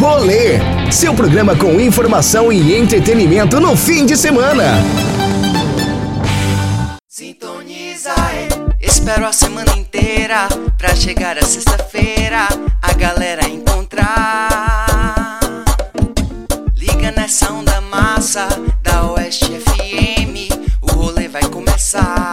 Rolê, seu programa com informação e entretenimento no fim de semana. Sintoniza, espero a semana inteira pra chegar a sexta-feira a galera encontrar. Liga nessa onda massa da Oeste FM, o rolê vai começar.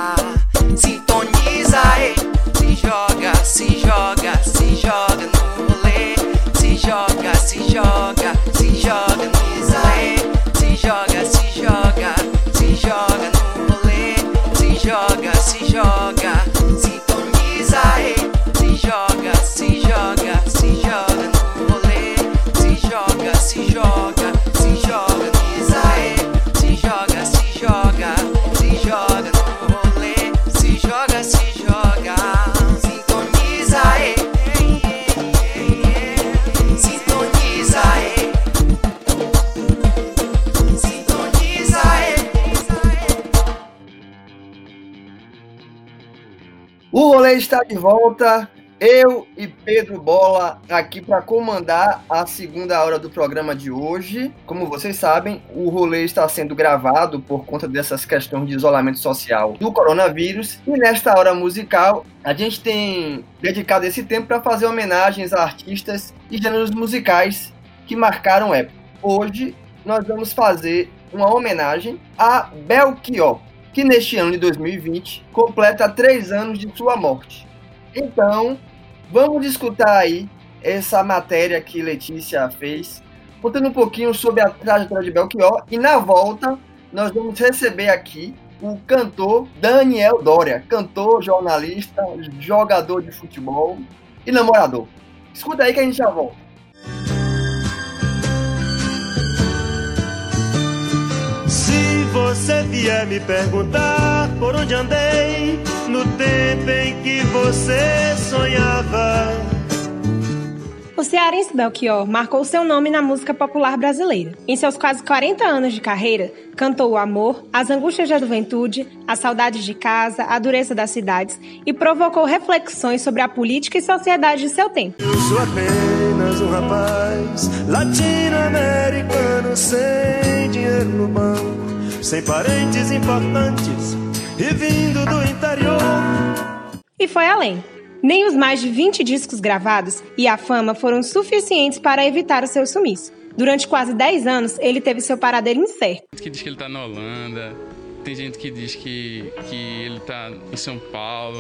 Está de volta. Eu e Pedro Bola aqui para comandar a segunda hora do programa de hoje. Como vocês sabem, o rolê está sendo gravado por conta dessas questões de isolamento social do coronavírus. E nesta hora musical, a gente tem dedicado esse tempo para fazer homenagens a artistas e gêneros musicais que marcaram época. Hoje nós vamos fazer uma homenagem a Belchior, que neste ano de 2020 completa três anos de sua morte. Então, vamos escutar aí essa matéria que Letícia fez, contando um pouquinho sobre a trajetória de Belchior. E na volta, nós vamos receber aqui o cantor Daniel Dória, cantor, jornalista, jogador de futebol e namorador. Escuta aí que a gente já volta. Você vier me perguntar por onde andei no tempo em que você sonhava. O cearense Belchior marcou seu nome na música popular brasileira. Em seus quase 40 anos de carreira, cantou o amor, as angústias da juventude, as saudades de casa, a dureza das cidades e provocou reflexões sobre a política e sociedade de seu tempo. Eu sou apenas um rapaz latino-americano sem dinheiro no banco, sem parentes importantes e vindo do interior. E foi além. Nem os mais de 20 discos gravados e a fama foram suficientes para evitar o seu sumiço. Durante quase 10 anos, ele teve seu paradeiro incerto. Tem gente que diz que ele tá na Holanda, tem gente que diz que, que ele tá em São Paulo.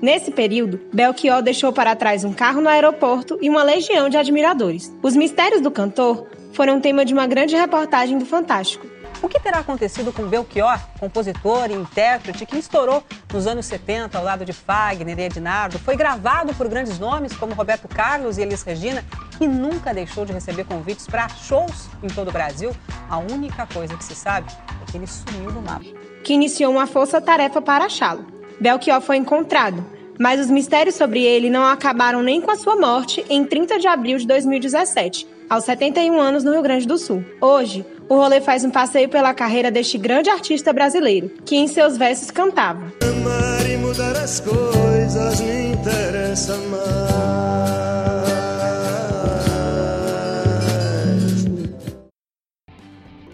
Nesse período, Belchior deixou para trás um carro no aeroporto e uma legião de admiradores. Os mistérios do cantor foram tema de uma grande reportagem do Fantástico. O que terá acontecido com Belchior, compositor e intérprete que estourou nos anos 70 ao lado de Fagner e Ednardo, foi gravado por grandes nomes como Roberto Carlos e Elis Regina e nunca deixou de receber convites para shows em todo o Brasil? A única coisa que se sabe é que ele sumiu do mapa. Que iniciou uma força-tarefa para achá-lo. Belchior foi encontrado, mas os mistérios sobre ele não acabaram nem com a sua morte em 30 de abril de 2017, aos 71 anos no Rio Grande do Sul. Hoje, o rolê faz um passeio pela carreira deste grande artista brasileiro, que em seus versos cantava. Amar e mudar as coisas me interessa mais.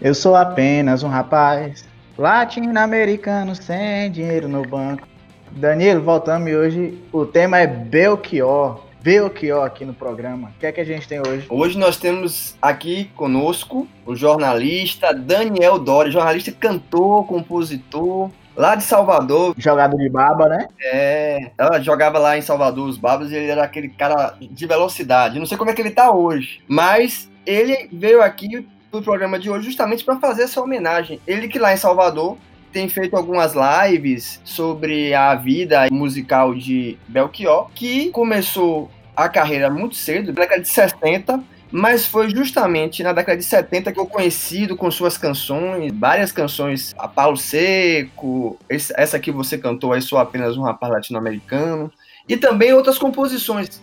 Eu sou apenas um rapaz latino-americano sem dinheiro no banco. Danilo, voltamos e hoje o tema é Belchior. Belchior aqui no programa. O que é que a gente tem hoje? Hoje nós temos aqui conosco o jornalista Daniel Dória, jornalista, cantor, compositor, lá de Salvador. Jogador de baba, né? É, ela jogava lá em Salvador os babas e ele era aquele cara de velocidade. Não sei como é que ele tá hoje, mas ele veio aqui pro programa de hoje justamente para fazer essa homenagem. Ele que lá em Salvador tem feito algumas lives sobre a vida musical de Belchior, que começou a carreira muito cedo, na década de 60, mas foi justamente na década de 70 que eu conhecido com suas canções, várias canções, a Paulo Seco, essa que você cantou aí, Sou Apenas um Rapaz Latino-Americano, e também outras composições.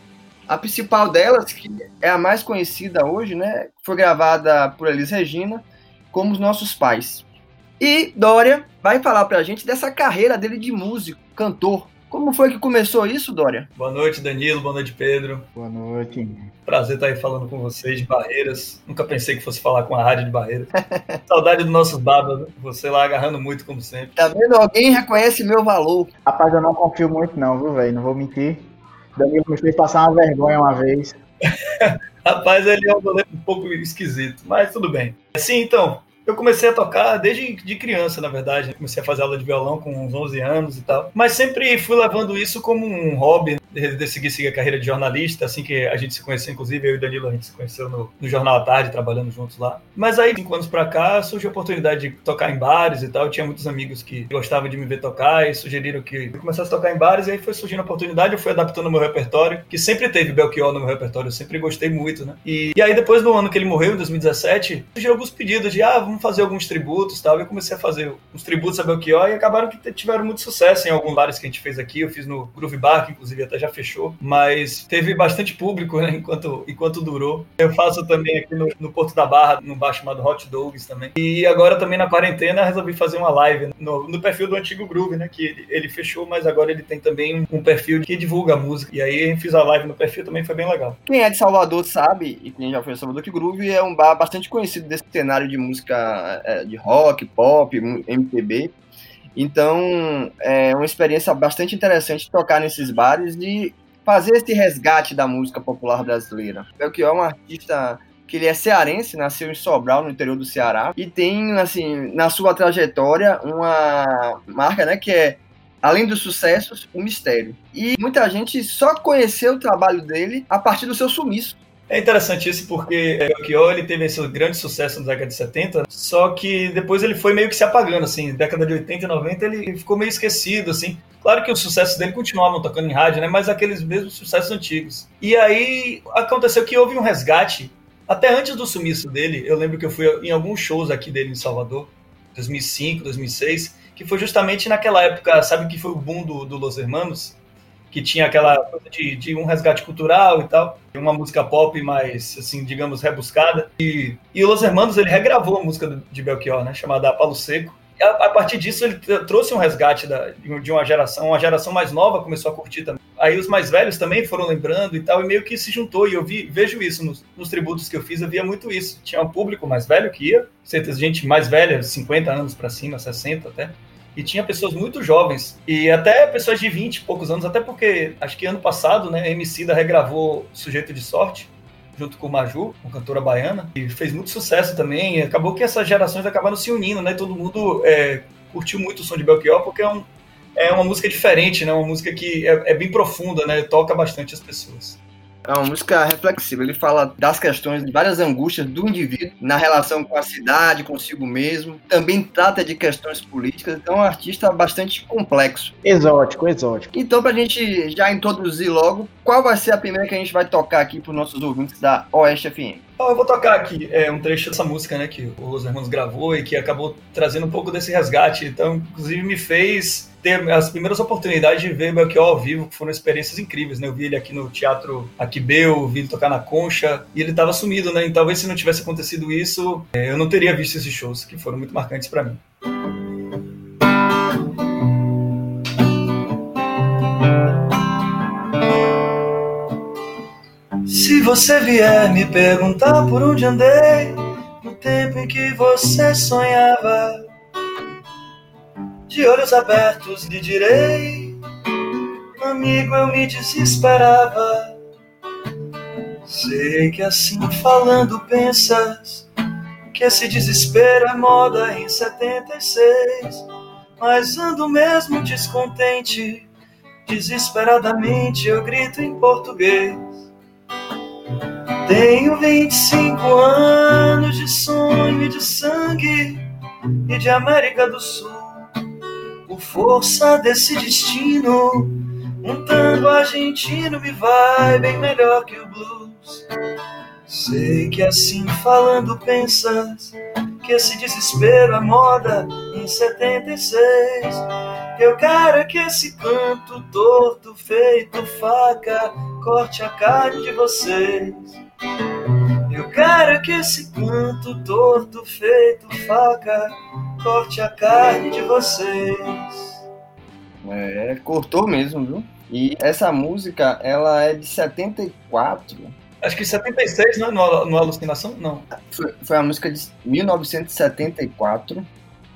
A principal delas, que é a mais conhecida hoje, né, foi gravada por Elis Regina, como Os Nossos Pais. E Dória vai falar pra gente dessa carreira dele de músico, cantor. Como foi que começou isso, Dória? Boa noite, Danilo. Boa noite, Pedro. Boa noite. Prazer estar aí falando com vocês de Barreiras. Nunca pensei que fosse falar com a rádio de Barreiras. Saudade dos nossos babas. Você lá agarrando muito, como sempre. Tá vendo? Alguém reconhece meu valor. Rapaz, eu não confio muito não, viu, velho? Não vou mentir. Danilo me fez passar uma vergonha uma vez. Rapaz, ele é um goleiro um pouco esquisito, mas tudo bem. Sim, então, eu comecei a tocar desde de criança, na verdade. Comecei a fazer aula de violão com uns 11 anos e tal. Mas sempre fui levando isso como um hobby. Decidi seguir a carreira de jornalista, assim que a gente se conheceu, inclusive eu e Danilo, a gente se conheceu no, no Jornal à Tarde, trabalhando juntos lá. Mas aí, cinco anos pra cá, surgiu a oportunidade de tocar em bares e tal. Eu tinha muitos amigos que gostavam de me ver tocar e sugeriram que eu começasse a tocar em bares. E aí foi surgindo a oportunidade, eu fui adaptando o meu repertório, que sempre teve Belchior no meu repertório, eu sempre gostei muito, né? E, e aí, depois do ano que ele morreu, em 2017, surgiram alguns pedidos de, ah, vamos fazer alguns tributos tal. E eu comecei a fazer uns tributos a Belchior e acabaram que tiveram muito sucesso em alguns bares que a gente fez aqui. Eu fiz no Groove Bar, que inclusive até já fechou, mas teve bastante público, né, enquanto, enquanto durou. Eu faço também aqui no, no Porto da Barra, num bar chamado Hot Dogs também. E agora também na quarentena resolvi fazer uma live no, no perfil do antigo Groove, né, que ele, ele, fechou, mas agora ele tem também um perfil que divulga a música. E aí fiz a live no perfil também, foi bem legal. Quem é de Salvador sabe, e quem já foi a Salvador, que Groove é um bar bastante conhecido desse cenário de música é, de rock, pop, MPB. Então, é uma experiência bastante interessante tocar nesses bares e fazer esse resgate da música popular brasileira. Belchior é um artista que ele é cearense, nasceu em Sobral, no interior do Ceará, e tem, assim, na sua trajetória, uma marca, né, que é, além dos sucessos, o mistério. E muita gente só conheceu o trabalho dele a partir do seu sumiço. É interessante isso porque Belchior ele teve esse grande sucesso na década de 70, só que depois ele foi meio que se apagando, assim, década de 80 e 90 ele ficou meio esquecido, assim. Claro que os sucessos dele continuavam tocando em rádio, né, mas aqueles mesmos sucessos antigos. E aí aconteceu que houve um resgate, até antes do sumiço dele, eu lembro que eu fui em alguns shows aqui dele em Salvador, 2005, 2006, que foi justamente naquela época, sabe que foi o boom do, do Los Hermanos? Que tinha aquela coisa de, de, um resgate cultural e tal, uma música pop mais, assim, digamos, rebuscada. E, e Los Hermanos, ele regravou a música de Belchior, né, chamada Palo Seco. E a, a, partir disso, ele trouxe um resgate da, de uma geração, uma geração mais nova começou a curtir também. Aí os mais velhos também foram lembrando e tal, e meio que se juntou. E eu vi, vejo isso nos, nos tributos que eu fiz, eu via muito isso. Tinha um público mais velho que ia, certa gente mais velha, 50 anos para cima, 60 até e tinha pessoas muito jovens e até pessoas de 20 e poucos anos, até porque acho que ano passado, né, a MC da regravou Sujeito de Sorte junto com o Maju, uma cantora baiana, e fez muito sucesso também. E acabou que essas gerações acabaram se unindo, né? Todo mundo é, curtiu muito o som de Belchior porque é, um, é uma música diferente, né? Uma música que é, é bem profunda, né? Toca bastante as pessoas. É uma música reflexiva. Ele fala das questões, de várias angústias do indivíduo na relação com a cidade, consigo mesmo. Também trata de questões políticas. Então, é um artista bastante complexo. Exótico, exótico. Então, pra gente já introduzir logo, qual vai ser a primeira que a gente vai tocar aqui para os nossos ouvintes da Oeste FM? Eu vou tocar aqui é, um trecho dessa música, né, que o Los Hermanos gravou e que acabou trazendo um pouco desse resgate. Então, inclusive, me fez ter as primeiras oportunidades de ver Belchior ao vivo, que foram experiências incríveis, né? Eu vi ele aqui no Teatro Aquibeu, vi ele tocar na Concha, e ele estava sumido, né? E talvez se não tivesse acontecido isso, é, eu não teria visto esses shows, que foram muito marcantes para mim. Você vier me perguntar por onde andei, no tempo em que você sonhava, de olhos abertos lhe direi, amigo, eu me desesperava. Sei que assim falando pensas que esse desespero é moda em 76, mas ando mesmo descontente, desesperadamente eu grito em português. Tenho 25 anos de sonho e de sangue e de América do Sul. Por força desse destino, um tango argentino me vai bem melhor que o blues. Sei que assim falando pensas que esse desespero é moda em 76. Eu quero é que esse canto torto feito faca corte a carne de vocês. Eu quero que esse canto torto feito faca corte a carne de vocês. É, cortou mesmo, viu? E essa música, ela é de 74. Acho que 76, né? No, no Alucinação? Não. Foi, foi a música de 1974,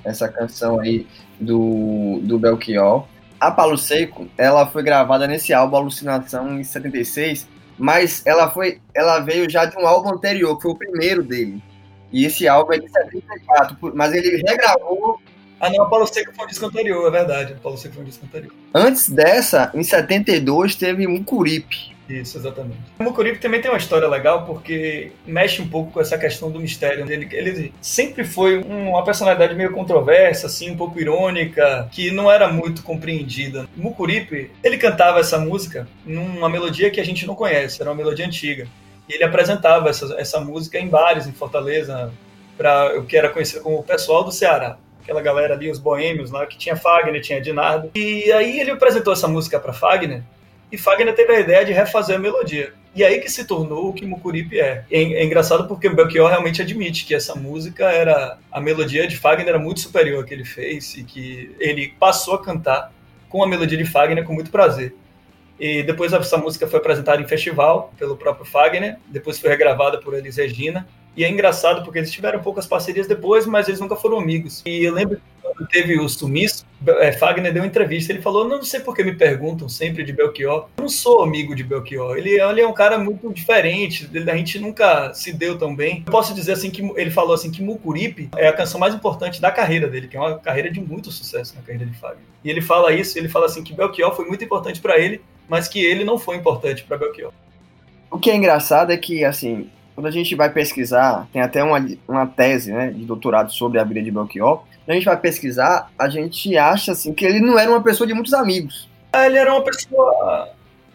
essa canção aí do, do Belchior. A Palo Seco, ela foi gravada nesse álbum Alucinação em 76, mas ela foi, ela veio já de um álbum anterior, que foi o primeiro dele. E esse álbum é de 74, mas ele regravou ah, não, a Paulo Seco foi um disco anterior, é verdade. A Paulo Seco foi um disco anterior. Antes dessa, em 72, teve Mucuripe. Isso, exatamente. O Mucuripe também tem uma história legal, porque mexe um pouco com essa questão do mistério. Ele, ele sempre foi uma personalidade meio controversa, assim, um pouco irônica, que não era muito compreendida. O Mucuripe, ele cantava essa música numa melodia que a gente não conhece, era uma melodia antiga. E ele apresentava essa, essa música em bares em Fortaleza, para o que era conhecido como o pessoal do Ceará aquela galera ali, os boêmios lá, que tinha Fagner, tinha Dinardo. E aí ele apresentou essa música para Fagner, e Fagner teve a ideia de refazer a melodia. E aí que se tornou o que Mucuripe é. é. É, engraçado porque o Belchior realmente admite que essa música era. A melodia de Fagner era muito superior ao que ele fez e que ele passou a cantar com a melodia de Fagner com muito prazer. E depois essa música foi apresentada em festival pelo próprio Fagner, depois foi regravada por Elis Regina. E é engraçado porque eles tiveram poucas parcerias depois, mas eles nunca foram amigos. E eu lembro quando teve o sumiço, é, Fagner deu uma entrevista. Ele falou: Não sei por que me perguntam sempre de Belchior. Eu não sou amigo de Belchior. Ele, ele é um cara muito diferente. A gente nunca se deu tão bem. Eu posso dizer assim que ele falou assim que Mucuripe é a canção mais importante da carreira dele, que é uma carreira de muito sucesso na carreira de Fagner. E ele fala isso. Ele fala assim que Belchior foi muito importante para ele, mas que ele não foi importante para Belchior. O que é engraçado é que, assim, quando a gente vai pesquisar, tem até uma, uma tese né, de doutorado sobre a vida de Belchior, quando a gente vai pesquisar, a gente acha assim, que ele não era uma pessoa de muitos amigos. Ah, ele era uma pessoa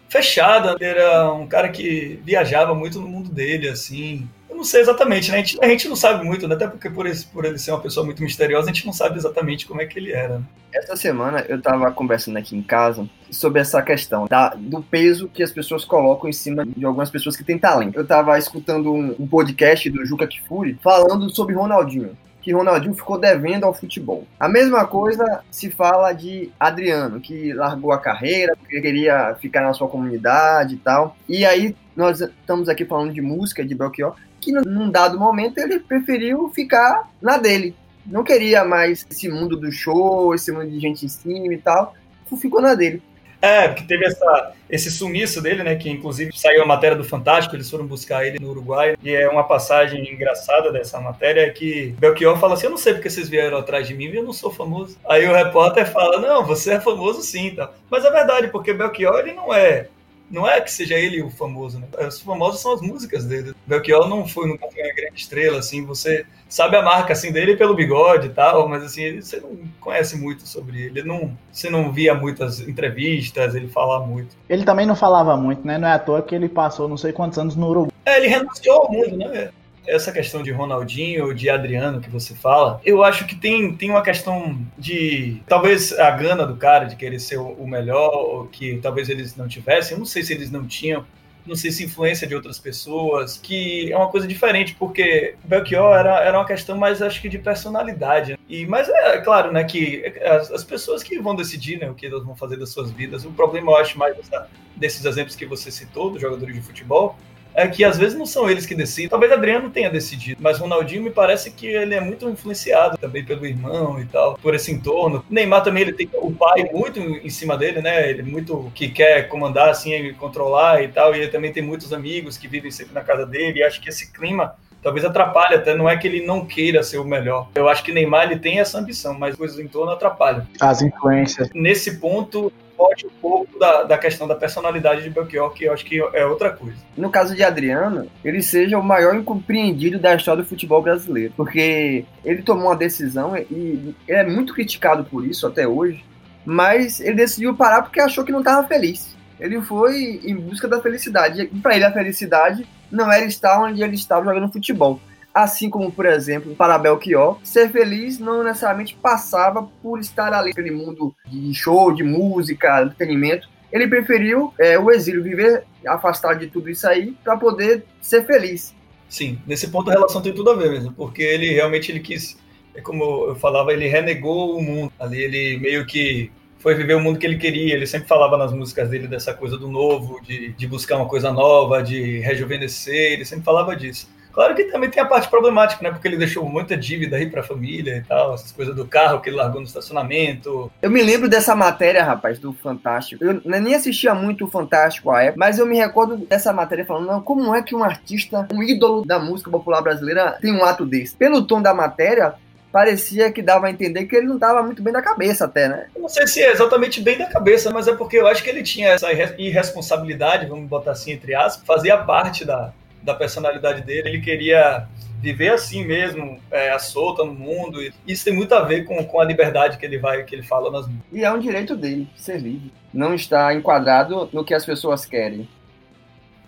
fechada, ele era um cara que viajava muito no mundo dele, assim, não sei exatamente, né? A gente, a gente não sabe muito, né? Até porque por, esse, por ele ser uma pessoa muito misteriosa, a gente não sabe exatamente como é que ele era. Essa semana eu tava conversando aqui em casa sobre essa questão da, do peso que as pessoas colocam em cima de algumas pessoas que têm talento. Eu tava escutando um, um podcast do Juca Kifuri falando sobre Ronaldinho que Ronaldinho ficou devendo ao futebol. A mesma coisa se fala de Adriano, que largou a carreira, porque queria ficar na sua comunidade e tal. E aí nós estamos aqui falando de música de Belchior, que num dado momento ele preferiu ficar na dele. Não queria mais esse mundo do show, esse mundo de gente em cima e tal. Ficou na dele. É, porque teve essa, esse sumiço dele, né? Que inclusive saiu a matéria do Fantástico, eles foram buscar ele no Uruguai. E é uma passagem engraçada dessa matéria que Belchior fala assim: Eu não sei porque vocês vieram atrás de mim, eu não sou famoso. Aí o repórter fala: Não, você é famoso sim, tá? Mas é verdade, porque Belchior ele não é não é que seja ele o famoso, né? Os famosos são as músicas dele. Belchior não foi, nunca foi uma grande estrela, assim, você sabe a marca, assim, dele pelo bigode e tal, mas, assim, você não conhece muito sobre ele, não, você não via muitas entrevistas, ele falava muito. Ele também não falava muito, né? Não é à toa que ele passou não sei quantos anos no Uruguai. É, ele renunciou ao mundo, né? Essa questão de Ronaldinho, de Adriano que você fala, eu acho que tem, tem uma questão de talvez a gana do cara de querer ser o, melhor, ou que talvez eles não tivessem, eu não sei se eles não tinham, não sei se influência de outras pessoas, que é uma coisa diferente, porque Belchior era, era uma questão mais, acho que, de personalidade. E, mas é, é claro, né, que as, as, pessoas que vão decidir né, o que elas vão fazer das suas vidas, o problema, eu acho, mais dessa, desses exemplos que você citou, dos jogadores de futebol, é que às vezes não são eles que decidem. Talvez Adriano tenha decidido, mas Ronaldinho me parece que ele é muito influenciado também pelo irmão e tal, por esse entorno. Neymar também ele tem o pai muito em cima dele, né? Ele muito que quer comandar assim, controlar e tal, e ele também tem muitos amigos que vivem sempre na casa dele. E acho que esse clima talvez atrapalhe até, não é que ele não queira ser o melhor. Eu acho que Neymar ele tem essa ambição, mas coisas em torno atrapalham. As influências. Nesse ponto, foge um pouco da, da questão da personalidade de Belchior, que eu acho que é outra coisa. No caso de Adriano, ele seja o maior incompreendido da história do futebol brasileiro, porque ele tomou uma decisão e é muito criticado por isso até hoje, mas ele decidiu parar porque achou que não estava feliz. Ele foi em busca da felicidade. Para ele a felicidade não era estar onde ele estava jogando futebol. Assim como, por exemplo, para Belchior, ser feliz não necessariamente passava por estar ali naquele mundo de show, de música, entretenimento. Ele preferiu é, o exílio, viver afastado de tudo isso aí, para poder ser feliz. Sim, nesse ponto a relação tem tudo a ver mesmo, porque ele realmente ele quis, é como eu falava, ele renegou o mundo. Ali ele meio que foi viver o mundo que ele queria. Ele sempre falava nas músicas dele dessa coisa do novo, de, de buscar uma coisa nova, de rejuvenescer. Ele sempre falava disso. Claro que também tem a parte problemática, né? Porque ele deixou muita dívida aí pra família e tal, essas coisas do carro que ele largou no estacionamento. Eu me lembro dessa matéria, rapaz, do Fantástico. Eu nem assistia muito o Fantástico à época, mas eu me recordo dessa matéria falando, não, como é que um artista, um ídolo da música popular brasileira tem um ato desse? Pelo tom da matéria, parecia que dava a entender que ele não estava muito bem da cabeça até, né? Eu não sei se é exatamente bem da cabeça, mas é porque eu acho que ele tinha essa irresponsabilidade, vamos botar assim entre aspas, fazia parte da, da personalidade dele. Ele queria viver assim mesmo, é, a solta no mundo. E isso tem muito a ver com, com a liberdade que ele vai, que ele fala nas músicas. E é um direito dele, ser livre. Não está enquadrado no que as pessoas querem.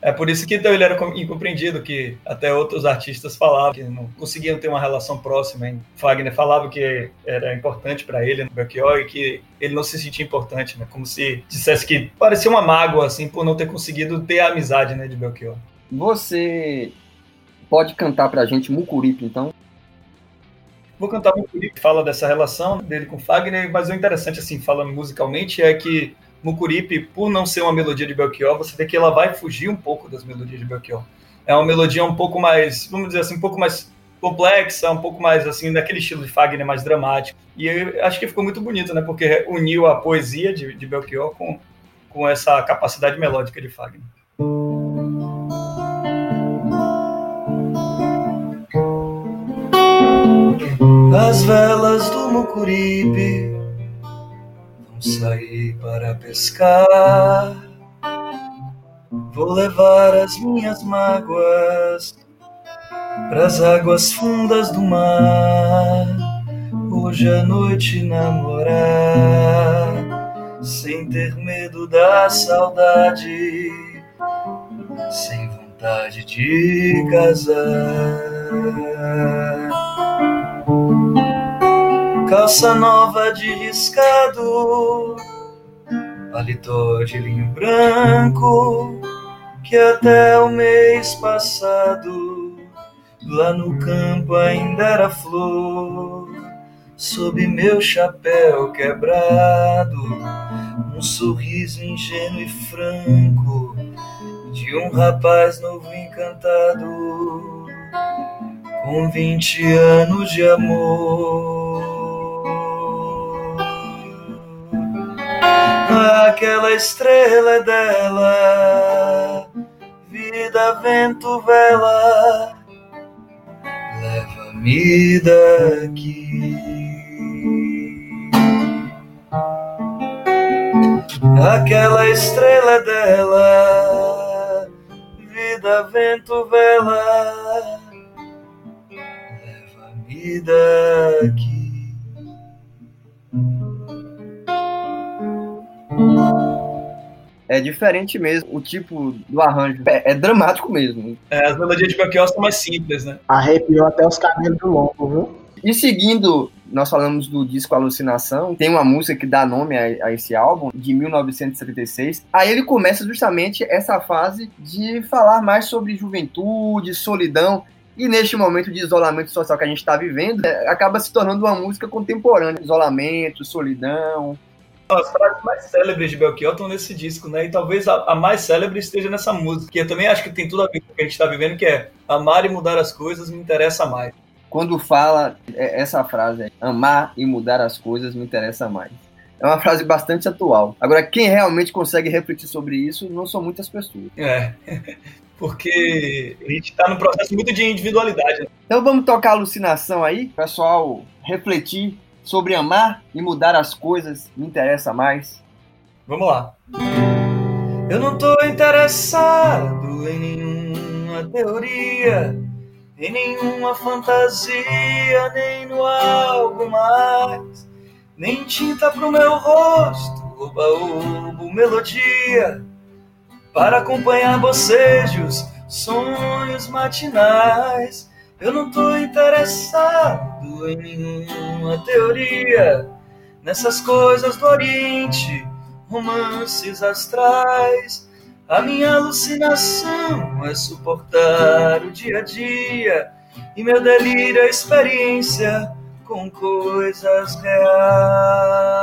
É por isso que então, ele era incompreendido, que até outros artistas falavam que não conseguiam ter uma relação próxima. Hein? Fagner falava que era importante para ele no Belchior e que ele não se sentia importante, né? como se dissesse que parecia uma mágoa assim por não ter conseguido ter a amizade né, de Belchior. Você pode cantar pra gente Mucuripe, então? Vou cantar Mucuripe, fala dessa relação dele com Fagner, mas o interessante, assim, falando musicalmente, é que Mucuripe, por não ser uma melodia de Belchior, você vê que ela vai fugir um pouco das melodias de Belchior. É uma melodia um pouco mais, vamos dizer assim, um pouco mais complexa, um pouco mais assim, daquele estilo de Fagner mais dramático. E eu acho que ficou muito bonito, né? Porque uniu a poesia de, de Belchior com, com essa capacidade melódica de Fagner. As velas do Mucuripe vão sair para pescar. Vou levar as minhas mágoas para as águas fundas do mar. Hoje à noite namorar, sem ter medo da saudade, sem vontade de casar calça nova de riscado, paletó de linho branco, que até o mês passado lá no campo ainda era flor. Sob meu chapéu quebrado, um sorriso ingênuo e franco de um rapaz novo encantado, com vinte anos de amor. Aquela estrela é dela, vida, vento, vela, leva-me daqui. Aquela estrela é dela, vida, vento, vela, leva-me daqui. É diferente mesmo, o tipo do arranjo é, é dramático mesmo. É, as melodias de Belchior são mais simples, né? Arrepiou até os cabelos do longo, viu? E seguindo, nós falamos do disco Alucinação, tem uma música que dá nome a, a, esse álbum, de 1976. Aí ele começa justamente essa fase de falar mais sobre juventude, solidão. E neste momento de isolamento social que a gente está vivendo, é, acaba se tornando uma música contemporânea. Isolamento, solidão, as frases mais célebres de Belchior estão nesse disco, né? E talvez a, a, mais célebre esteja nessa música, que eu também acho que tem tudo a ver com o que a gente está vivendo, que é amar e mudar as coisas me interessa mais. Quando fala é, essa frase, amar e mudar as coisas me interessa mais. É uma frase bastante atual. Agora, quem realmente consegue refletir sobre isso não são muitas pessoas. É, porque a gente está num processo muito de individualidade. Né? Então vamos tocar alucinação aí, pessoal refletir sobre amar e mudar as coisas me interessa mais? Vamos lá. Eu não tô interessado em nenhuma teoria, em nenhuma fantasia, nem no algo mais, nem tinta pro meu rosto, oba-oba, melodia, para acompanhar bocejos, sonhos matinais eu não tô interessado em nenhuma teoria, nessas coisas do Oriente, romances astrais. A minha alucinação é suportar o dia a dia e meu delírio a experiência com coisas reais.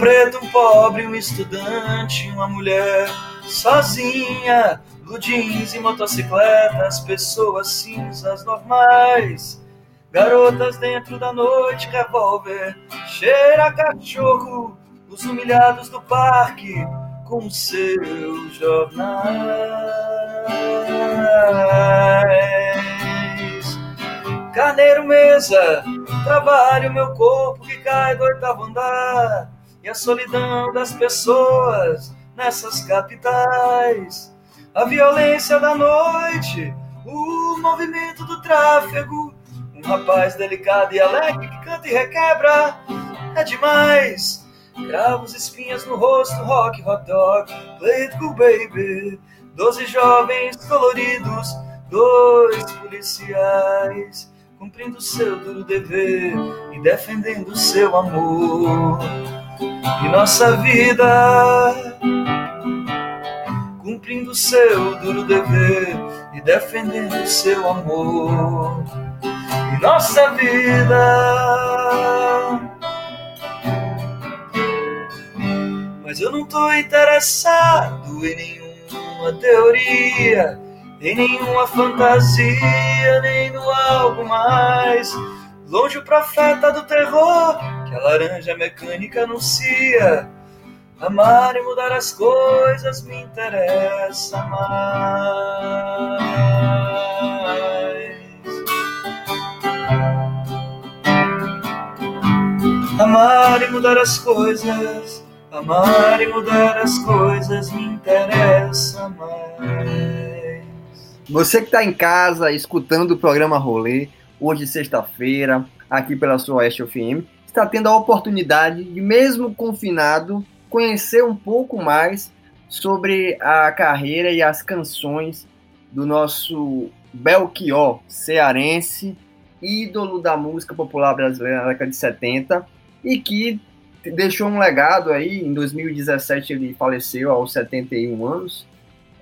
Preto, um pobre, um estudante, uma mulher sozinha, jeans e motocicletas, pessoas cinzas normais. Garotas dentro da noite, revólver, cheira cachorro, os humilhados do parque com seus jornais. Carneiro mesa, trabalho meu corpo que cai do oitavo andar e a solidão das pessoas nessas capitais. A violência da noite, o movimento do tráfego, um rapaz delicado e alegre que canta e requebra, é demais. Cravos, espinhas no rosto, rock, hot dog, play it cool baby. Doze jovens coloridos, dois policiais, cumprindo seu duro dever e defendendo seu amor. E nossa vida, cumprindo seu duro dever e defendendo seu amor. E nossa vida Mas eu não tô interessado em nenhuma teoria, em nenhuma fantasia, nem no algo mais. Longe o profeta do terror que a laranja mecânica anuncia. Amar e mudar as coisas me interessa mais. Amar e mudar as coisas Amar e mudar as coisas me interessa mais. Você que está em casa escutando o programa Rolê, hoje sexta-feira, aqui pela sua Oeste FM, está tendo a oportunidade de, mesmo confinado, conhecer um pouco mais sobre a carreira e as canções do nosso Belchior cearense, ídolo da música popular brasileira na década de 70 e que deixou um legado aí. Em 2017 ele faleceu aos 71 anos.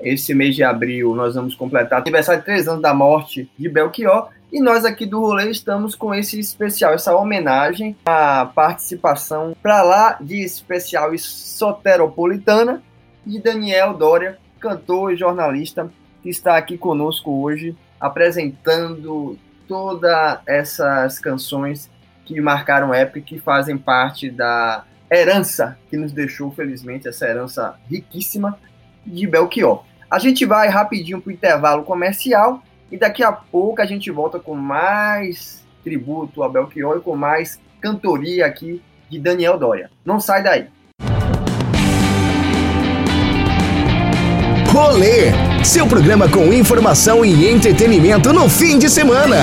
Esse mês de abril nós vamos completar aniversário de três anos da morte de Belchior. E nós aqui do Rolê estamos com esse especial, essa homenagem à participação para lá de especial e soteropolitana de Daniel Dória, cantor e jornalista, que está aqui conosco hoje apresentando todas essas canções que marcaram época e que fazem parte da herança que nos deixou, felizmente, essa herança riquíssima de Belchior. A gente vai rapidinho para o intervalo comercial e daqui a pouco a gente volta com mais tributo a Belchior e com mais cantoria aqui de Daniel Dória. Não sai daí. Rolê, seu programa com informação e entretenimento no fim de semana.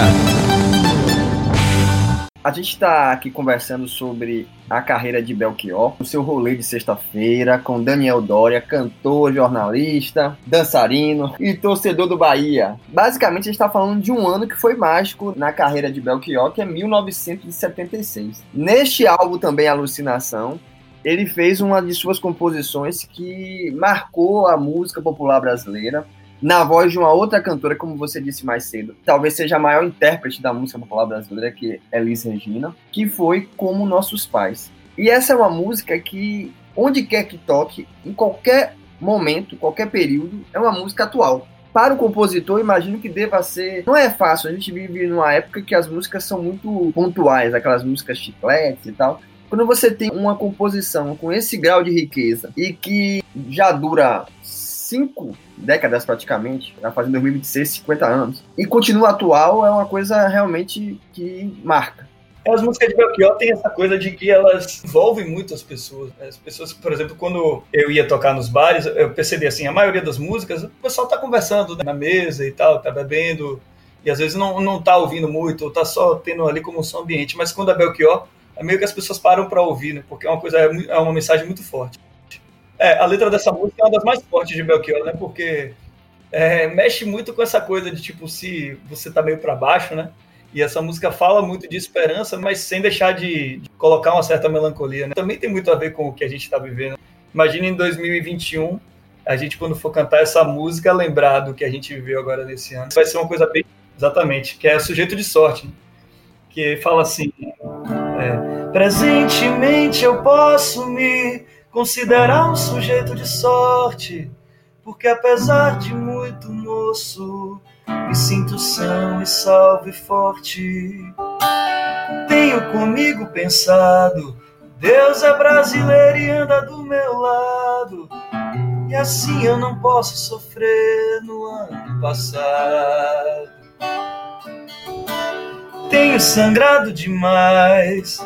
A gente está aqui conversando sobre a carreira de Belchior, o seu rolê de sexta-feira com Daniel Dória, cantor, jornalista, dançarino e torcedor do Bahia. Basicamente, a gente está falando de um ano que foi mágico na carreira de Belchior, que é 1976. Neste álbum também, Alucinação, ele fez uma de suas composições que marcou a música popular brasileira na voz de uma outra cantora, como você disse mais cedo. Talvez seja a maior intérprete da música popular brasileira, que é Elis Regina, que foi Como Nossos Pais. E essa é uma música que, onde quer que toque, em qualquer momento, qualquer período, é uma música atual. Para o compositor, imagino que deva ser. Não é fácil, a gente vive numa época que as músicas são muito pontuais, aquelas músicas chicletes e tal. Quando você tem uma composição com esse grau de riqueza e que já dura cinco décadas praticamente, já faz em 2026 50 anos, e continua atual, é uma coisa realmente que marca. As músicas de Belchior têm essa coisa de que elas envolvem muito as pessoas. Né? As pessoas, por exemplo, quando eu ia tocar nos bares, eu percebi assim, a maioria das músicas, o pessoal tá conversando né, na mesa e tal, tá bebendo, e às vezes não, não tá ouvindo muito, ou tá só tendo ali como som ambiente, mas quando é Belchior, é meio que as pessoas param para ouvir, né? Porque é uma coisa, é uma mensagem muito forte. É, a letra dessa música é uma das mais fortes de Belchior, né? Porque é, mexe muito com essa coisa de tipo, se você tá meio para baixo, né? E essa música fala muito de esperança, mas sem deixar de, de, colocar uma certa melancolia, né? Também tem muito a ver com o que a gente está vivendo. Imagina em 2021 a gente, quando for cantar essa música, lembrar do que a gente viveu agora nesse ano. Vai ser uma coisa bem. Exatamente, que é sujeito de sorte. Né? Que fala assim: é, Presentemente eu posso me considerar um sujeito de sorte, porque apesar de muito moço, me sinto são e salve forte. Tenho comigo pensado, Deus é brasileiro e anda do meu lado. E assim eu não posso sofrer no ano passado. Tenho sangrado demais,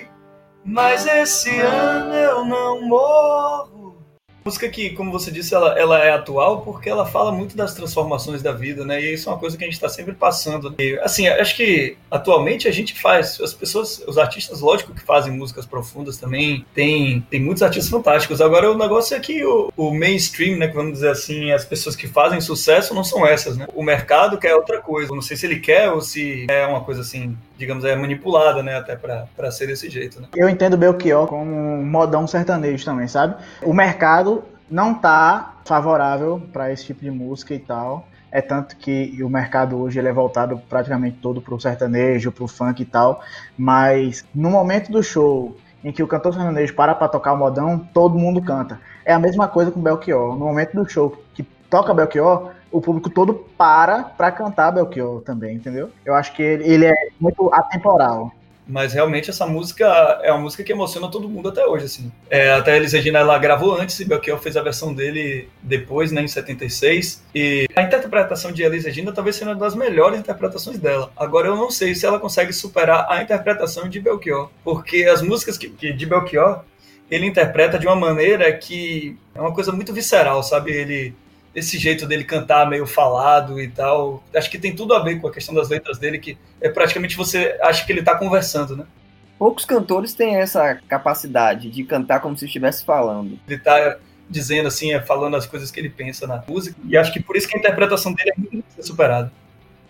mas esse ano eu não morro. Música que, como você disse, ela, ela é atual porque ela fala muito das transformações da vida, né? E isso é uma coisa que a gente está sempre passando. E, assim, acho que atualmente a gente faz, as pessoas, os artistas, lógico que fazem músicas profundas também, tem, tem muitos artistas fantásticos. Agora o negócio é que o, o mainstream, né, vamos dizer assim, as pessoas que fazem sucesso não são essas, né? O mercado quer outra coisa. Não sei se ele quer ou se é uma coisa assim digamos, é manipulada, né, até para ser desse jeito, né? Eu entendo Belchior como um modão sertanejo também, sabe? O mercado não tá favorável para esse tipo de música e tal. É tanto que o mercado hoje ele é voltado praticamente todo pro sertanejo, pro funk e tal. Mas no momento do show em que o cantor sertanejo para para tocar o modão, todo mundo canta. É a mesma coisa com Belchior. No momento do show que toca Belchior, o público todo para para cantar Belchior também, entendeu? Eu acho que ele, ele é muito atemporal. Mas realmente essa música é uma música que emociona todo mundo até hoje, assim. É, até a Elis Regina ela gravou antes e Belchior fez a versão dele depois, né, em 76. E a interpretação de Elis Regina talvez seja uma das melhores interpretações dela. Agora eu não sei se ela consegue superar a interpretação de Belchior, porque as músicas que, que de Belchior ele interpreta de uma maneira que é uma coisa muito visceral, sabe? Ele esse jeito dele cantar meio falado e tal. Acho que tem tudo a ver com a questão das letras dele, que é praticamente você acha que ele está conversando, né? Poucos cantores têm essa capacidade de cantar como se estivesse falando. Ele está dizendo assim, é, falando as coisas que ele pensa na música, e acho que por isso que a interpretação dele é muito superada.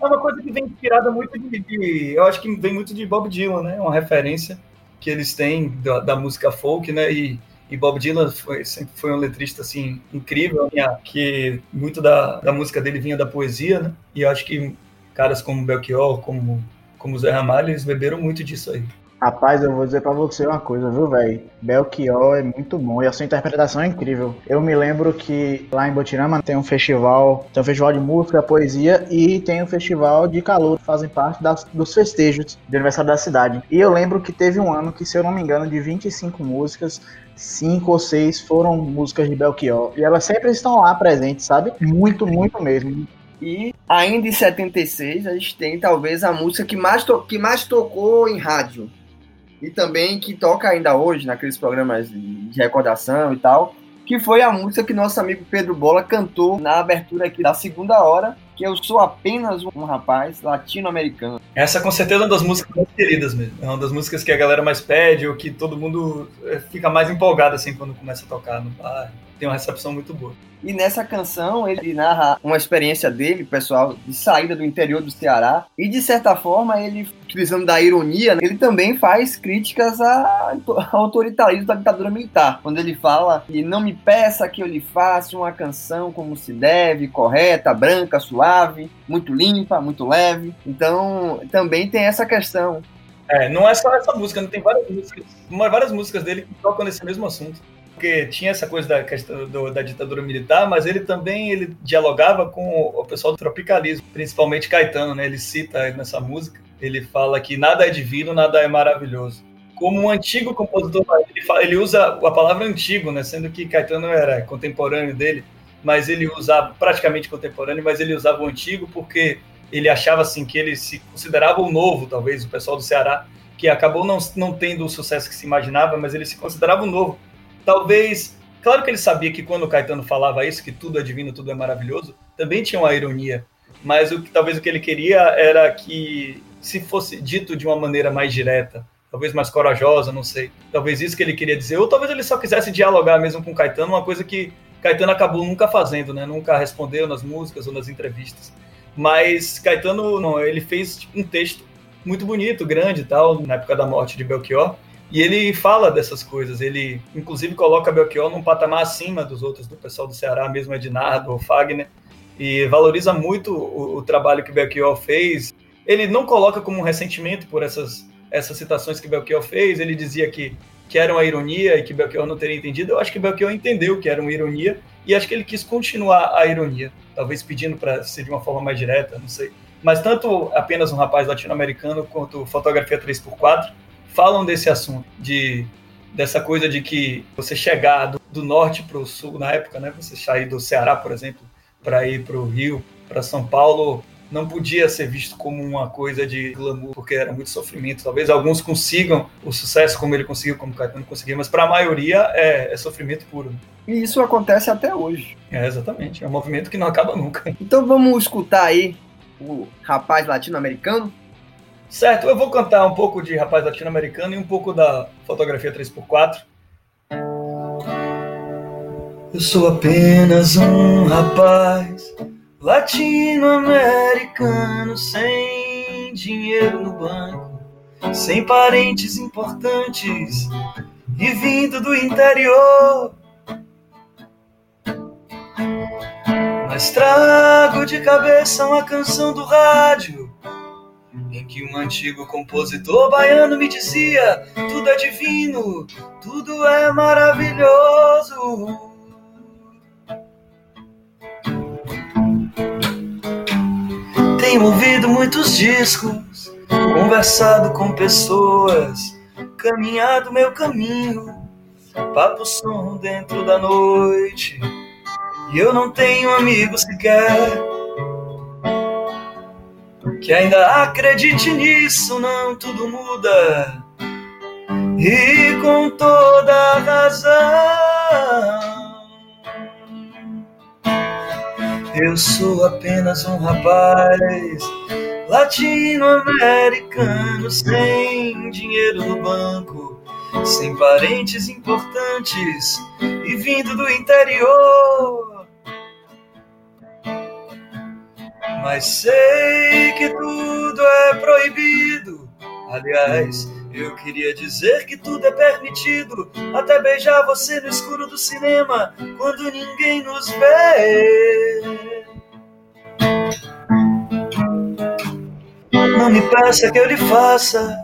É uma coisa que vem inspirada muito de, de, Eu acho que vem muito de Bob Dylan, né? Uma referência que eles têm da, da música folk, né? E e Bob Dylan foi, sempre foi um letrista assim incrível, né? que muito da, da música dele vinha da poesia, né? E acho que caras como Belchior, como como Zé Ramalho, eles beberam muito disso aí. Rapaz, eu vou dizer pra você uma coisa, viu, velho? Belchior é muito bom e a sua interpretação é incrível. Eu me lembro que lá em Botirama tem um festival, tem um festival de música, poesia e tem um festival de calor, que fazem parte das, dos festejos de aniversário da cidade. E eu lembro que teve um ano que, se eu não me engano, de 25 músicas, cinco ou seis foram músicas de Belchior. E elas sempre estão lá presentes, sabe? Muito, muito mesmo. E ainda em 76 a gente tem talvez a música que mais, que mais tocou em rádio. E também que toca ainda hoje naqueles programas de recordação e tal. Que foi a música que nosso amigo Pedro Bola cantou na abertura aqui da segunda hora, que eu sou apenas um rapaz latino-americano. Essa com certeza é uma das músicas mais queridas mesmo. É uma das músicas que a galera mais pede, ou que todo mundo eh, fica mais empolgado assim quando começa a tocar no bar. Tem uma recepção muito boa. E nessa canção ele narra uma experiência dele, pessoal, de saída do interior do Ceará. E de certa forma, ele, utilizando da ironia, ele também faz críticas ao autoritarismo da ditadura militar. Quando ele fala que não me peça que eu lhe faça uma canção como se deve, correta, branca, suave, muito limpa, muito leve. Então também tem essa questão. É, não é só essa música, tem várias músicas, várias músicas dele que tocam nesse mesmo assunto porque tinha essa coisa da questão do, da ditadura militar, mas ele também ele dialogava com o pessoal do tropicalismo, principalmente Caetano, né? Ele cita nessa música, ele fala que nada é divino, nada é maravilhoso. Como um antigo compositor, ele, fala, ele usa a palavra antigo, né? Sendo que Caetano era contemporâneo dele, mas ele usava praticamente contemporâneo, mas ele usava o antigo porque ele achava assim que ele se considerava o novo, talvez o pessoal do Ceará, que acabou não, não tendo o sucesso que se imaginava, mas ele se considerava o novo talvez. Claro que ele sabia que quando o Caetano falava isso, que tudo é divino, tudo é maravilhoso, também tinha uma ironia. mas o talvez o que ele queria era que se fosse dito de uma maneira mais direta, talvez mais corajosa, não sei. Talvez isso que ele queria dizer, ou talvez ele só quisesse dialogar mesmo com Caetano, uma coisa que Caetano acabou nunca fazendo, né? Nunca respondeu nas músicas ou nas entrevistas. Mas Caetano, não, ele fez tipo, um texto muito bonito, grande e tal, na época da morte de Belchior. E ele fala dessas coisas, ele inclusive coloca Belchior num patamar acima dos outros, do pessoal do Ceará, mesmo Ednardo ou Fagner, e valoriza muito o, o trabalho que Belchior fez. Ele não coloca como um ressentimento por essas, essas citações que Belchior fez, ele dizia que, que era uma ironia e que Belchior não teria entendido. Eu acho que Belchior entendeu que era uma ironia e acho que ele quis continuar a ironia, talvez pedindo para ser de uma forma mais direta, não sei. Mas tanto apenas um rapaz latino-americano quanto fotografia 3x4 falam desse assunto, de dessa coisa de que você chegar do, do norte para o sul na época, né? Você sair do Ceará, por exemplo, para ir para o Rio, para São Paulo, não podia ser visto como uma coisa de glamour, porque era muito sofrimento. Talvez alguns consigam o sucesso como ele conseguiu, como Caetano conseguiu, mas para a maioria é, é, sofrimento puro. E isso acontece até hoje. É, exatamente. É um movimento que não acaba nunca. Então vamos escutar aí o rapaz latino-americano Certo, eu vou cantar um pouco de Rapaz Latino-Americano e um pouco da fotografia 3x4. Eu sou apenas um rapaz latino-americano sem dinheiro no banco, sem parentes importantes e vindo do interior. Mas trago de cabeça uma canção do rádio que um antigo compositor baiano me dizia: tudo é divino, tudo é maravilhoso. Tenho ouvido muitos discos, conversado com pessoas, caminhado meu caminho, papo som dentro da noite. E eu não tenho amigos sequer que ainda acredite nisso, não tudo muda. E com toda razão, eu sou apenas um rapaz latino-americano sem dinheiro no banco, sem parentes importantes e vindo do interior mas sei que tudo é proibido. Aliás, eu queria dizer que tudo é permitido, até beijar você no escuro do cinema, quando ninguém nos vê. Não me peça que eu lhe faça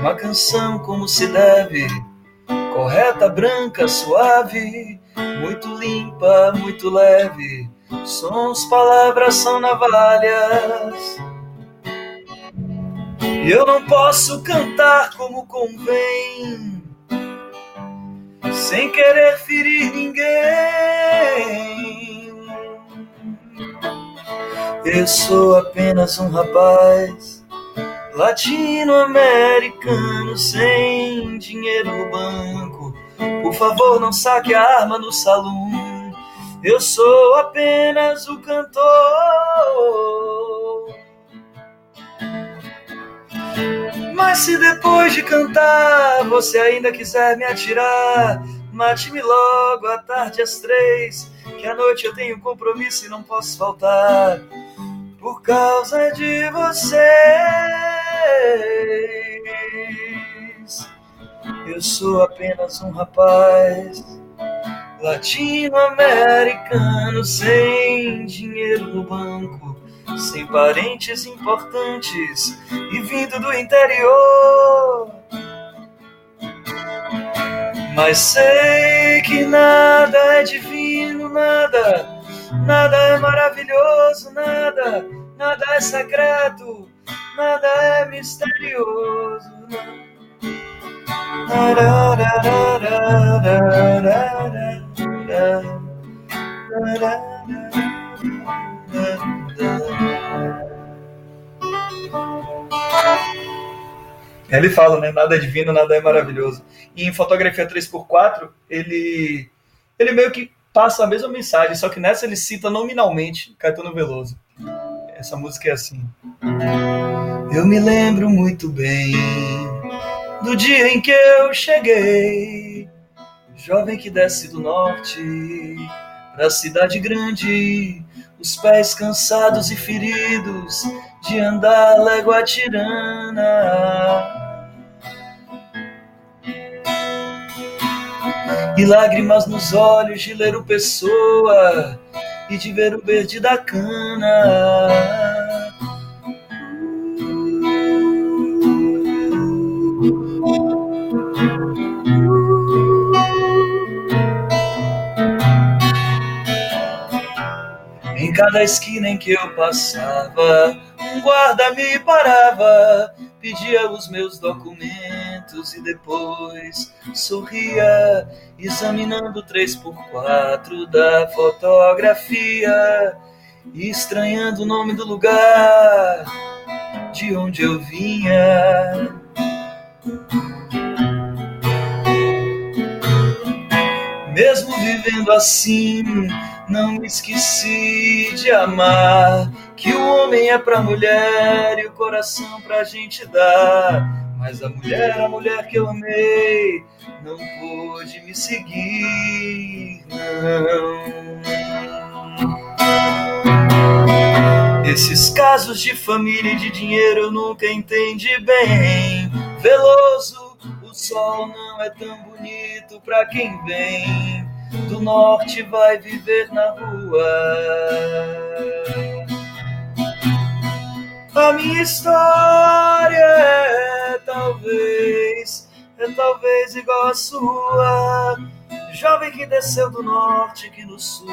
uma canção como se deve, correta, branca, suave, muito limpa, muito leve Sons, palavras são navalhas. E eu não posso cantar como convém, sem querer ferir ninguém. Eu sou apenas um rapaz latino-americano sem dinheiro no banco. Por favor, não saque a arma no salão. Eu sou apenas o cantor. Mas se depois de cantar você ainda quiser me atirar, mate-me logo à tarde às três, que à noite eu tenho compromisso e não posso faltar. Por causa de vocês, eu sou apenas um rapaz Latino-americano sem dinheiro no banco, sem parentes importantes e vindo do interior. Mas sei que nada é divino, nada, nada é maravilhoso, nada, nada é secreto, nada é misterioso. Ele fala, né? Nada é divino, nada é maravilhoso. E em fotografia 3x4, ele, ele meio que passa a mesma mensagem, só que nessa ele cita nominalmente Caetano Veloso. Essa música é assim. Eu me lembro muito bem do dia em que eu cheguei, jovem que desce do norte pra cidade grande, os pés cansados e feridos de andar légua tirana. E lágrimas nos olhos de ler o Pessoa e de ver o verde da cana. Cada esquina em que eu passava, um guarda me parava, pedia os meus documentos e depois sorria, examinando três por quatro da fotografia, e estranhando o nome do lugar de onde eu vinha. Mesmo vivendo assim, não esqueci de amar. Que o homem é pra mulher e o coração pra gente dar. Mas a mulher, a mulher que eu amei, não pôde me seguir, não. Esses casos de família e de dinheiro eu nunca entendi bem. Veloso, o sol não é tão bonito pra quem vem do norte vai viver na rua. A minha história é talvez, é talvez igual a sua. Jovem que desceu do norte, que no sul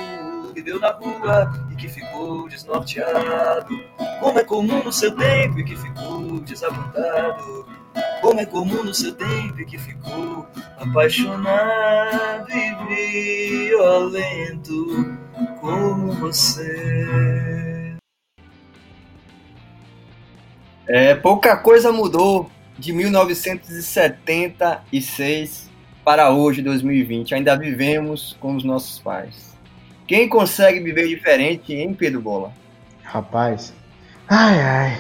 viveu na rua e que ficou desnorteado. Como é comum no seu tempo e que ficou desapontado como é comum no seu tempo que ficou apaixonado e violento como você. É, pouca coisa mudou de 1976 para hoje, 2020. Ainda vivemos com os nossos pais. Quem consegue viver diferente, hein, Pedro Bola? Rapaz. Ai, ai.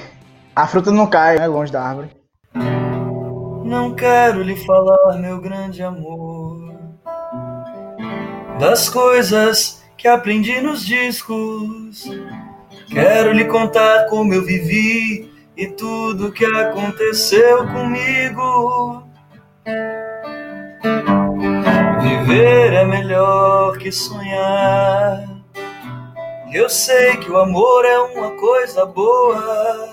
A fruta não cai, né? Longe da árvore. Não quero lhe falar, meu grande amor, das coisas que aprendi nos discos. Quero lhe contar como eu vivi e tudo que aconteceu comigo. Viver é melhor que sonhar. Eu sei que o amor é uma coisa boa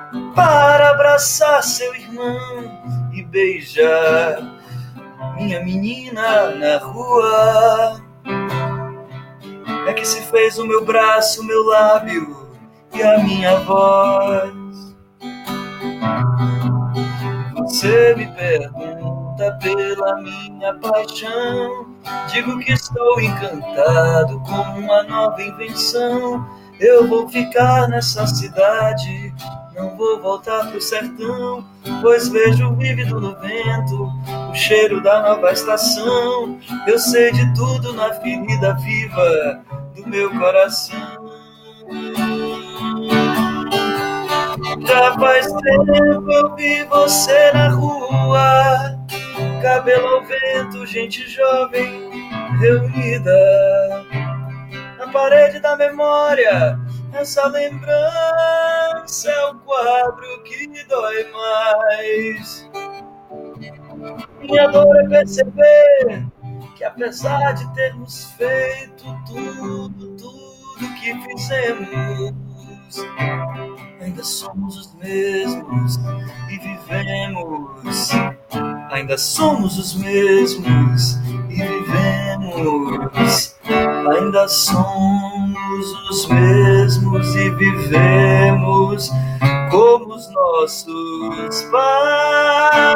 Para abraçar seu irmão e beijar minha menina na rua. É que se fez o meu braço, o meu lábio e a minha voz. Você me pergunta pela minha paixão. Digo que estou encantado com uma nova invenção. Eu vou ficar nessa cidade não vou voltar pro sertão, pois vejo o vívido no vento, o cheiro da nova estação. Eu sei de tudo na ferida viva do meu coração. Já faz tempo eu vi você na rua, cabelo ao vento, gente jovem reunida na parede da memória essa lembrança é o quadro que dói mais. Minha dor é perceber que apesar de termos feito tudo, tudo que fizemos, ainda somos os mesmos e vivemos. Ainda somos os mesmos e vivemos. Ainda somos os mesmos e vivemos como os nossos pais.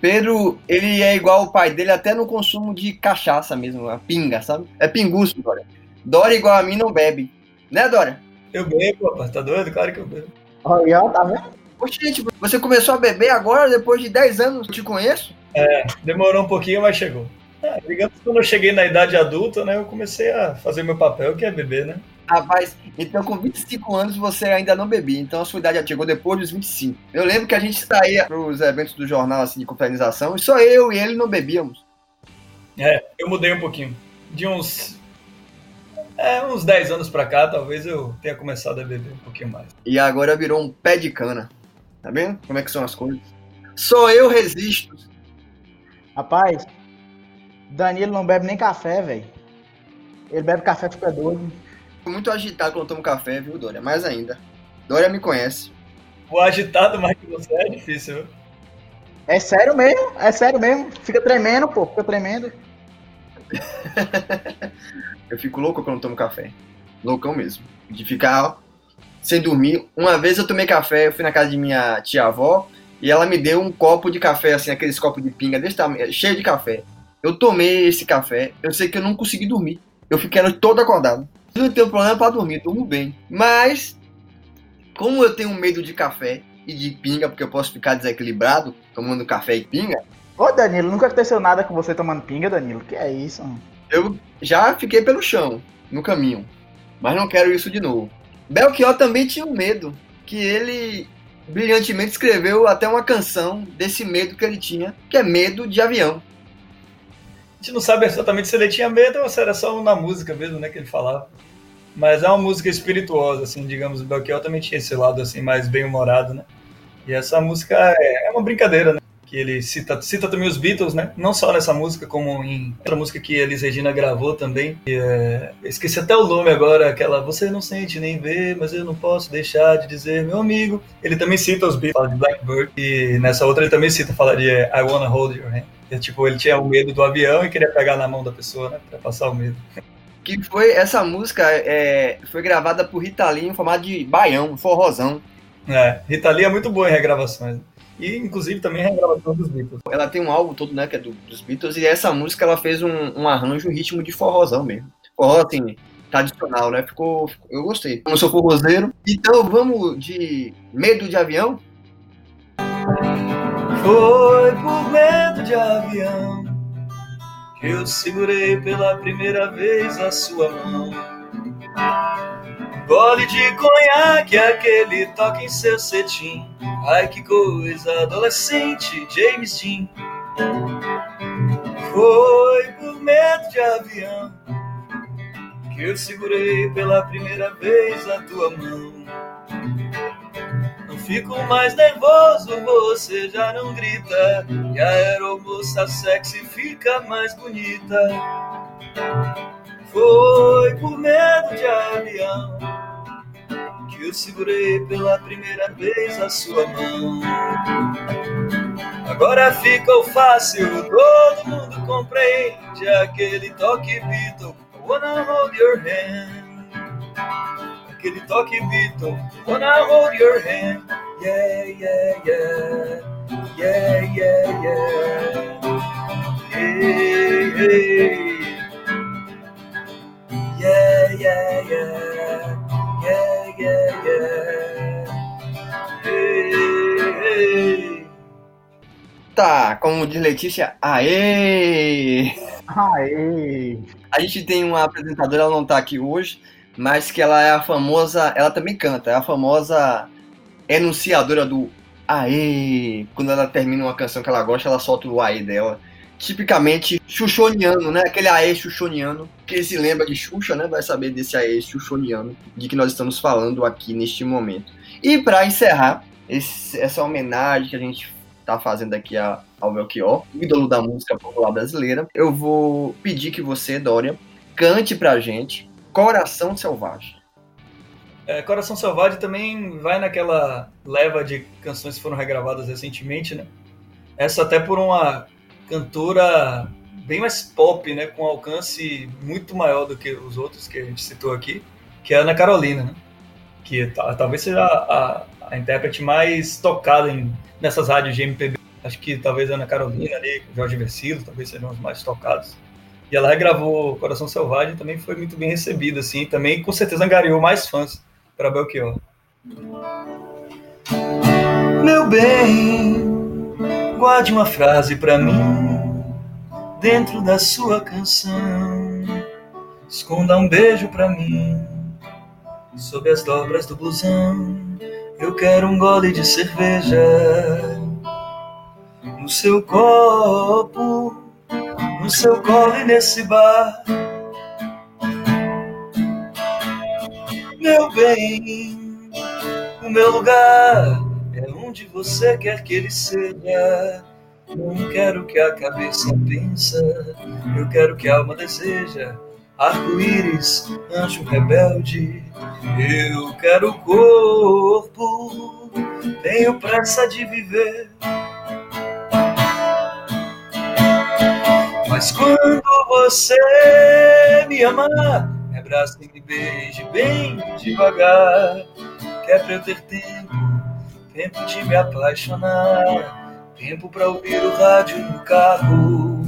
Pedro, ele é igual o pai dele até no consumo de cachaça mesmo, a pinga, sabe? É pinguço, Dória. Dória igual a mim não bebe. Né, Dória? Eu bebo, rapaz, tá doido? Claro que eu bebo. Olha, tá vendo? Oxe, gente, você começou a beber agora, depois de 10 anos, eu te conheço? É, demorou um pouquinho, mas chegou. É, digamos que quando eu cheguei na idade adulta, né, eu comecei a fazer meu papel, que é beber, né? Rapaz, então com 25 anos você ainda não bebia, então a sua idade já chegou depois dos 25. Eu lembro que a gente saía pros eventos do jornal, assim, de confraternização, e só eu e ele não bebíamos. É, eu mudei um pouquinho. De uns. É, uns 10 anos pra cá, talvez eu tenha começado a beber um pouquinho mais. E agora virou um pé de cana. Tá vendo como é que são as coisas? Só eu resisto. Rapaz, Danilo não bebe nem café, velho. Ele bebe café fica doido. Tô muito agitado quando eu tomo café, viu, Dória? Mais ainda. Dória me conhece. O agitado mais que você é difícil, viu? É sério mesmo? É sério mesmo? Fica tremendo, pô. Fica tremendo. eu fico louco quando tomo café. Loucão mesmo. De ficar sem dormir. Uma vez eu tomei café, eu fui na casa de minha tia-avó e ela me deu um copo de café, assim, aqueles copos de pinga desse tamanho, cheio de café. Eu tomei esse café, eu sei que eu não consegui dormir. Eu fiquei todo acordado. Não tenho problema para dormir, durmo bem. Mas, como eu tenho medo de café e de pinga, porque eu posso ficar desequilibrado tomando café e pinga. Ô Danilo, nunca aconteceu nada com você tomando pinga, Danilo? Que é isso? Mano? Eu já fiquei pelo chão, no caminho. Mas não quero isso de novo. Belchior também tinha um medo, que ele brilhantemente escreveu até uma canção desse medo que ele tinha, que é medo de avião. A gente não sabe exatamente se ele tinha medo ou se era só na música mesmo, né, que ele falava. Mas é uma música espirituosa, assim, digamos, o Belchior também tinha esse lado, assim, mais bem-humorado, né? E essa música é, é uma brincadeira, né? Que ele cita, cita também os Beatles, né? Não só nessa música, como em outra música que Elis Regina gravou também. E, é, esqueci até o nome agora, aquela Você não sente nem vê, mas eu não posso deixar de dizer, meu amigo. Ele também cita os Beatles, fala de Blackbird. E nessa outra ele também cita, fala de I Wanna Hold Your Hand. E, tipo, ele tinha o medo do avião e queria pegar na mão da pessoa, né? Pra passar o medo. Que foi, essa música é, foi gravada por Rita Lee em formato de baião, forrozão. É, Rita Lee é muito boa em regravações. E, inclusive, também em regravação dos Beatles. Ela tem um álbum todo, né, que é do, dos Beatles, e essa música ela fez um, um arranjo, um ritmo de forrozão mesmo. Forró, assim, tradicional, né? Ficou, ficou, eu gostei. Eu não sou forrozeiro. Então vamos de Medo de Avião? Foi por medo de avião que eu segurei pela primeira vez a sua mão. Gole de conhaque, aquele toque em seu cetim. Ai que coisa, adolescente, James Dean. Foi por medo de avião que eu segurei pela primeira vez a tua mão. Não fico mais nervoso, você já não grita. E a aeromoça sexy fica mais bonita. Foi por medo de avião que eu segurei pela primeira vez a sua mão. Agora ficou fácil, todo mundo compreende aquele toque Beatle. Wanna hold your hand. Aquele toque Beatle. Wanna hold your hand. Yeah, yeah, yeah. Yeah, yeah, yeah. Hey, hey. Yeah, yeah, yeah. Yeah, yeah, yeah. Hey, hey. Tá, como diz Letícia, aê! Aê! A gente tem uma apresentadora, ela não tá aqui hoje, mas que ela é a famosa, ela também canta, é a famosa enunciadora do aê. Quando ela termina uma canção que ela gosta, ela solta o aê dela. Tipicamente xuxoniano, né? Aquele aê xuxoniano. Quem se lembra de Xuxa, né? Vai saber desse aê xuxoniano de que nós estamos falando aqui neste momento. E para encerrar esse, essa homenagem que a gente tá fazendo aqui a, ao Belchior, ídolo da música popular brasileira, eu vou pedir que você, Dória, cante pra gente Coração Selvagem. É, Coração Selvagem também vai naquela leva de canções que foram regravadas recentemente, né? Essa até por uma cantora bem mais pop, né? Com alcance muito maior do que os outros que a gente citou aqui, que é a Ana Carolina, né? Que talvez seja a, a, a intérprete mais tocada em, nessas rádios de MPB. Acho que talvez a Ana Carolina ali, Jorge Versilo, talvez sejam os mais tocados. E ela regravou Coração Selvagem também foi muito bem recebida, assim, também com certeza angariou mais fãs para Belchior. Meu bem, guarde uma frase para mim dentro da sua canção. Esconda um beijo para mim sob as dobras do blusão. Eu quero um gole de cerveja no seu copo no seu colo e nesse bar. Meu bem, o meu lugar onde você quer que ele seja. Não quero que a cabeça pensa, eu quero que a alma deseja. Arco-íris, anjo rebelde, eu quero corpo, tenho pressa de viver. Mas quando você me amar, me abraça e me beije bem devagar. Que é pra eu ter tempo, tempo de me apaixonar. Tempo pra ouvir o rádio no carro.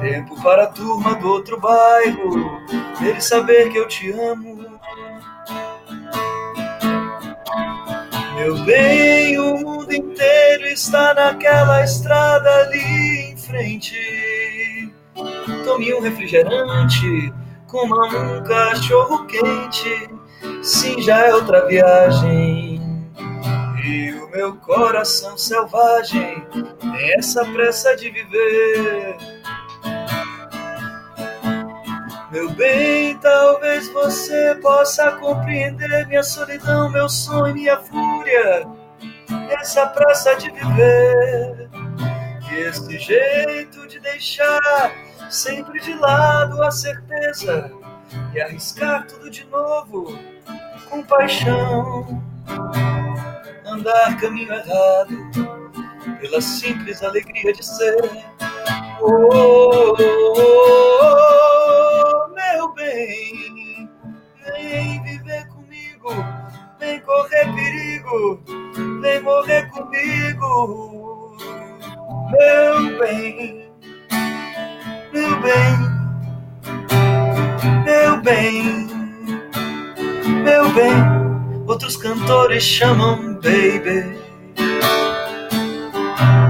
Tempo para a turma do outro bairro. Ele saber que eu te amo. Meu bem, o mundo inteiro está naquela estrada ali em frente. Tome um refrigerante, coma um cachorro quente. Sim, já é outra viagem. E o meu coração selvagem tem essa pressa de viver. Meu bem, talvez você possa compreender minha solidão, meu sonho, minha fúria, essa pressa de viver, e esse jeito de deixar sempre de lado a certeza e arriscar tudo de novo com paixão, andar caminho errado pela simples alegria de ser. Oh, oh, oh, meu bem, vem viver comigo, vem correr perigo, vem morrer comigo, meu bem, meu bem, meu bem, meu bem. Outros cantores chamam baby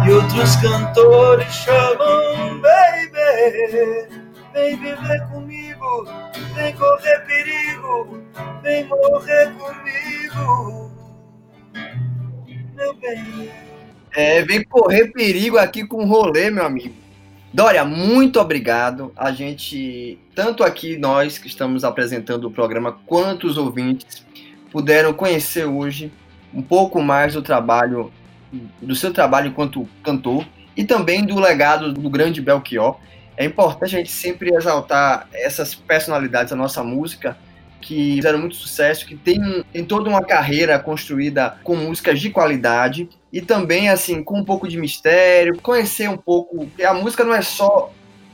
e outros cantores chamam baby. Vem viver comigo, vem correr perigo, vem morrer comigo, meu bem. É, vem correr perigo aqui com o rolê, meu amigo. Dória, muito obrigado. A gente, tanto aqui nós que estamos apresentando o programa, quanto os ouvintes, puderam conhecer hoje um pouco mais do trabalho do seu trabalho enquanto cantor e também do legado do grande Belchior. É importante a gente sempre exaltar essas personalidades da nossa música que fizeram muito sucesso, que tem, tem toda uma carreira construída com músicas de qualidade e também assim com um pouco de mistério, conhecer um pouco, a música não é só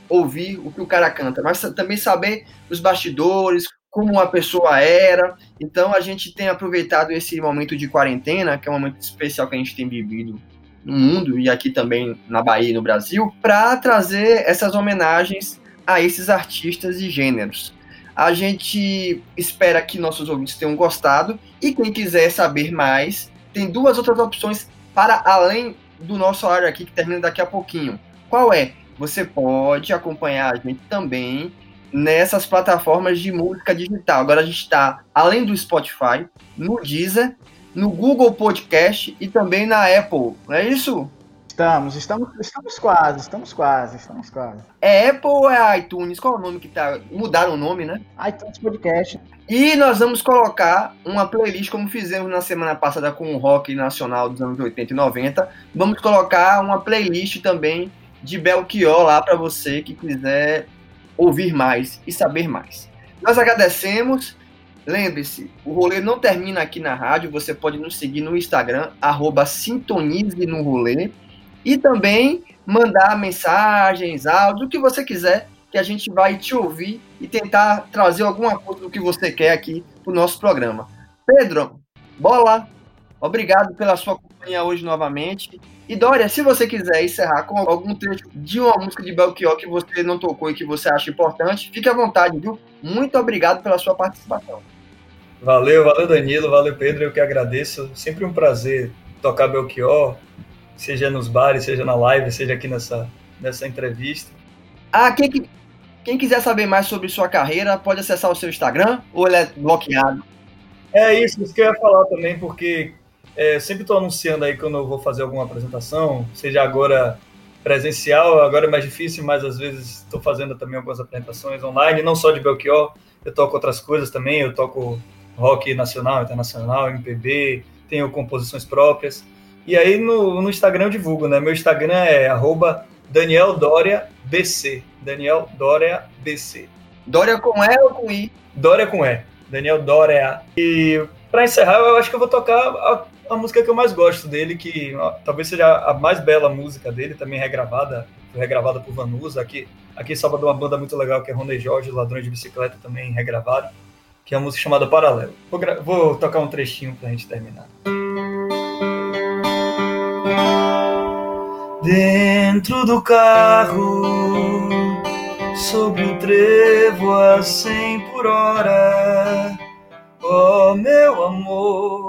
ouvir o que o cara canta, mas também saber os bastidores, como uma pessoa era. Então a gente tem aproveitado esse momento de quarentena, que é um momento especial que a gente tem vivido no mundo e aqui também na Bahia e no Brasil, para trazer essas homenagens a esses artistas e gêneros. A gente espera que nossos ouvintes tenham gostado e quem quiser saber mais, tem duas outras opções para além do nosso horário aqui que termina daqui a pouquinho. Qual é? Você pode acompanhar a gente também nessas plataformas de música digital. Agora a gente está, além do Spotify, no Deezer, no Google Podcast e também na Apple, não é isso? Estamos, estamos, estamos quase, estamos quase, estamos quase. É Apple ou é iTunes? Qual é o nome que tá? Mudaram o nome, né? iTunes Podcast. E nós vamos colocar uma playlist, como fizemos na semana passada com o rock nacional dos anos 80 e 90. Vamos colocar uma playlist também de Belchior lá para você que quiser ouvir mais e saber mais. Nós agradecemos. Lembre-se, o rolê não termina aqui na rádio, você pode nos seguir no Instagram, arroba sintonize no rolê, e também mandar mensagens, áudio, o que você quiser, que a gente vai te ouvir e tentar trazer alguma coisa do que você quer aqui para o nosso programa. Pedro, bola, obrigado pela sua hoje novamente. E Dória, se você quiser encerrar com algum trecho de uma música de Belchior que você não tocou e que você acha importante, fique à vontade, viu? Muito obrigado pela sua participação. Valeu, valeu Danilo, valeu Pedro, eu que agradeço. Sempre um prazer tocar Belchior, seja nos bares, seja na live, seja aqui nessa, nessa entrevista. Ah, quem, quem quiser saber mais sobre sua carreira, pode acessar o seu Instagram ou ele é bloqueado? É isso, isso que eu ia falar também, porque é, sempre estou anunciando aí quando eu vou fazer alguma apresentação, seja agora presencial, agora é mais difícil, mas às vezes estou fazendo também algumas apresentações online, não só de Belchior, eu toco outras coisas também, eu toco rock nacional, internacional, MPB, tenho composições próprias. E aí no, no Instagram eu divulgo, né? Meu Instagram é arroba Daniel Dória BC. Daniel Dória BC. Dória com E ou com I? Dória com E. Daniel Dória. E para encerrar, eu acho que eu vou tocar a, música que eu mais gosto dele, que ó, talvez seja a mais bela música dele, também regravada, regravada por Vanusa. Aqui, aqui em Salvador, uma banda muito legal que é Rony Jorge, Ladrões de Bicicleta, também regravado que é uma música chamada Paralelo. Vou, vou tocar um trechinho pra gente terminar. Dentro do carro, sobre o trevo a cem por hora, oh meu amor,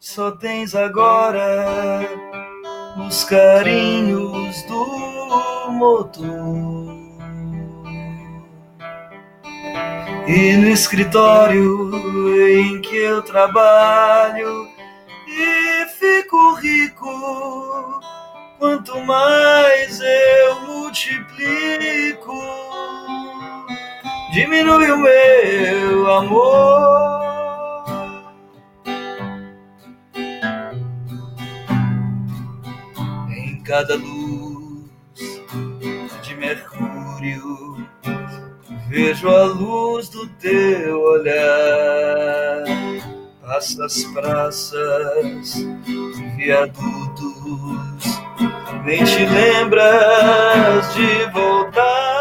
só tens agora os carinhos do motor. E no escritório em que eu trabalho e fico rico, quanto mais eu multiplico, diminui o meu amor. Cada luz de Mercúrio Vejo a luz do teu olhar, passa as praças, viadutos, nem te lembras de voltar,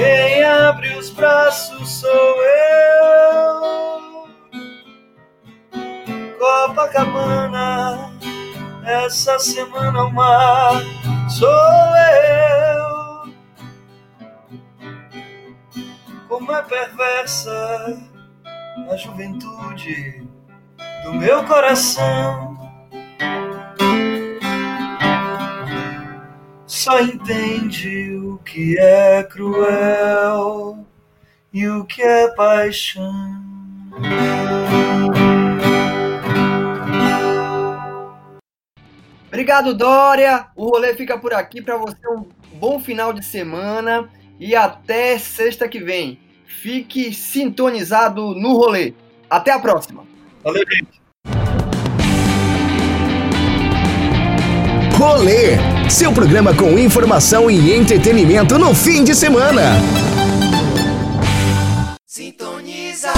quem abre os braços sou eu. Copacabana, essa semana o mar sou eu. Como é perversa a juventude do meu coração. só entende o que é cruel e o que é paixão. Obrigado, Dória. O rolê fica por aqui para você. Um bom final de semana e até sexta que vem. Fique sintonizado no rolê. Até a próxima. Valeu, gente. Rolê, seu programa com informação e entretenimento no fim de semana. Sintoniza,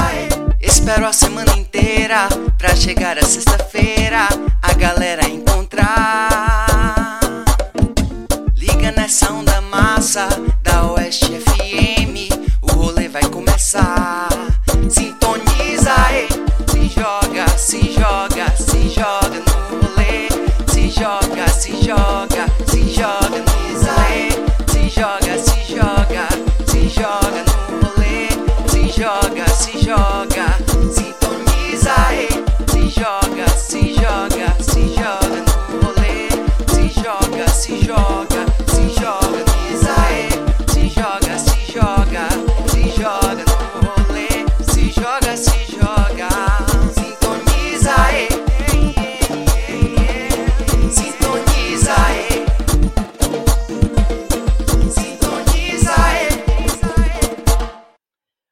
espero a semana inteira pra chegar a sexta-feira a galera encontrar. Liga nessa onda massa da Oeste FM, o rolê vai começar. Sintoniza, se joga, se joga, se joga no rolê, se joga, se joga,